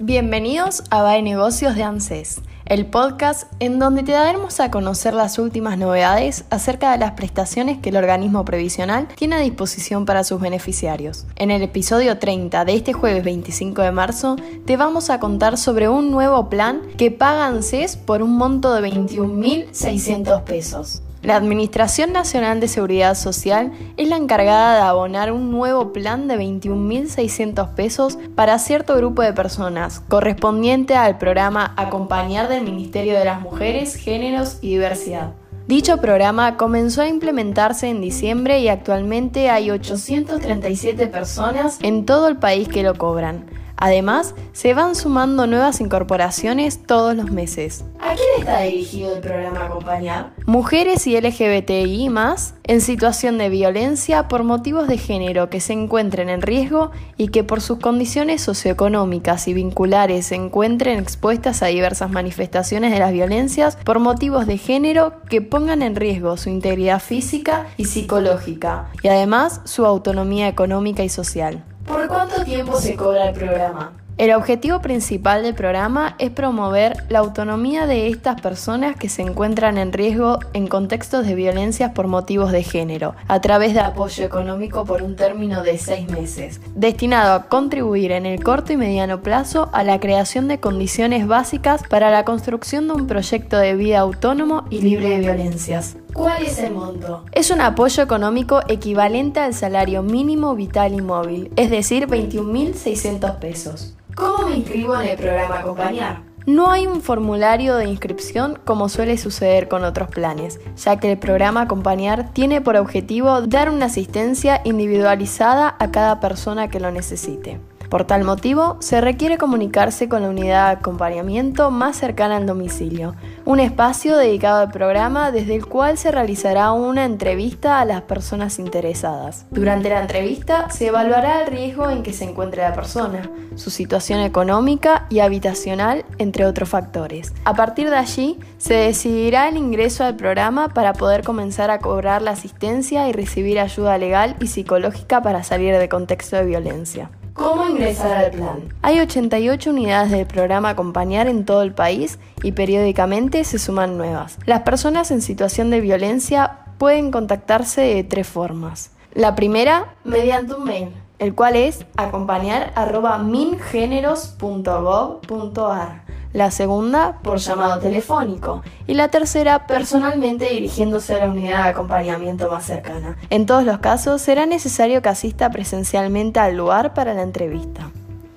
Bienvenidos a BAE Negocios de ANSES, el podcast en donde te daremos a conocer las últimas novedades acerca de las prestaciones que el organismo previsional tiene a disposición para sus beneficiarios. En el episodio 30 de este jueves 25 de marzo te vamos a contar sobre un nuevo plan que paga ANSES por un monto de 21.600 pesos. La Administración Nacional de Seguridad Social es la encargada de abonar un nuevo plan de 21.600 pesos para cierto grupo de personas, correspondiente al programa Acompañar del Ministerio de las Mujeres, Géneros y Diversidad. Dicho programa comenzó a implementarse en diciembre y actualmente hay 837 personas en todo el país que lo cobran. Además, se van sumando nuevas incorporaciones todos los meses. ¿A quién está dirigido el programa Acompañar? Mujeres y LGBTI más en situación de violencia por motivos de género que se encuentren en riesgo y que por sus condiciones socioeconómicas y vinculares se encuentren expuestas a diversas manifestaciones de las violencias por motivos de género que pongan en riesgo su integridad física y psicológica y además su autonomía económica y social. ¿Por cuánto tiempo se cobra el programa? El objetivo principal del programa es promover la autonomía de estas personas que se encuentran en riesgo en contextos de violencias por motivos de género, a través de apoyo económico por un término de seis meses, destinado a contribuir en el corto y mediano plazo a la creación de condiciones básicas para la construcción de un proyecto de vida autónomo y libre de violencias. ¿Cuál es el monto? Es un apoyo económico equivalente al salario mínimo vital y móvil, es decir, 21.600 pesos. ¿Cómo me inscribo en el programa Acompañar? No hay un formulario de inscripción como suele suceder con otros planes, ya que el programa Acompañar tiene por objetivo dar una asistencia individualizada a cada persona que lo necesite. Por tal motivo, se requiere comunicarse con la unidad de acompañamiento más cercana al domicilio, un espacio dedicado al programa desde el cual se realizará una entrevista a las personas interesadas. Durante la entrevista se evaluará el riesgo en que se encuentre la persona, su situación económica y habitacional, entre otros factores. A partir de allí, se decidirá el ingreso al programa para poder comenzar a cobrar la asistencia y recibir ayuda legal y psicológica para salir de contexto de violencia. ¿Cómo ingresar al plan? Hay 88 unidades del programa Acompañar en todo el país y periódicamente se suman nuevas. Las personas en situación de violencia pueden contactarse de tres formas. La primera, mediante un mail, el cual es acompañar.mingeneros.gov.ar la segunda por llamado telefónico y la tercera personalmente dirigiéndose a la unidad de acompañamiento más cercana. En todos los casos será necesario que asista presencialmente al lugar para la entrevista.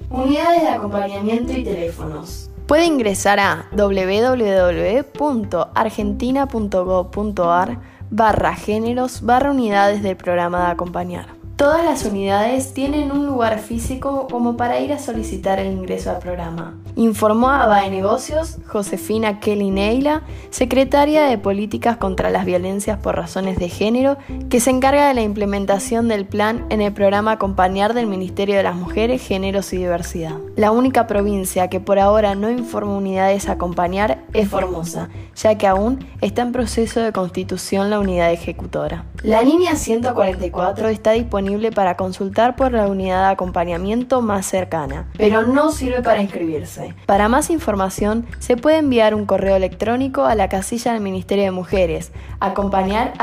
Unidades de acompañamiento y teléfonos. Puede ingresar a www.argentina.gov.ar barra géneros barra unidades del programa de acompañar. Todas las unidades tienen un lugar físico como para ir a solicitar el ingreso al programa. Informó a BAE Negocios Josefina Kelly Neila, secretaria de Políticas contra las Violencias por Razones de Género, que se encarga de la implementación del plan en el programa Acompañar del Ministerio de las Mujeres, Géneros y Diversidad. La única provincia que por ahora no informa unidades a acompañar es Formosa, ya que aún está en proceso de constitución la unidad ejecutora. La línea 144 está disponible para consultar por la unidad de acompañamiento más cercana, pero no sirve para inscribirse. Para más información, se puede enviar un correo electrónico a la casilla del Ministerio de Mujeres, acompañar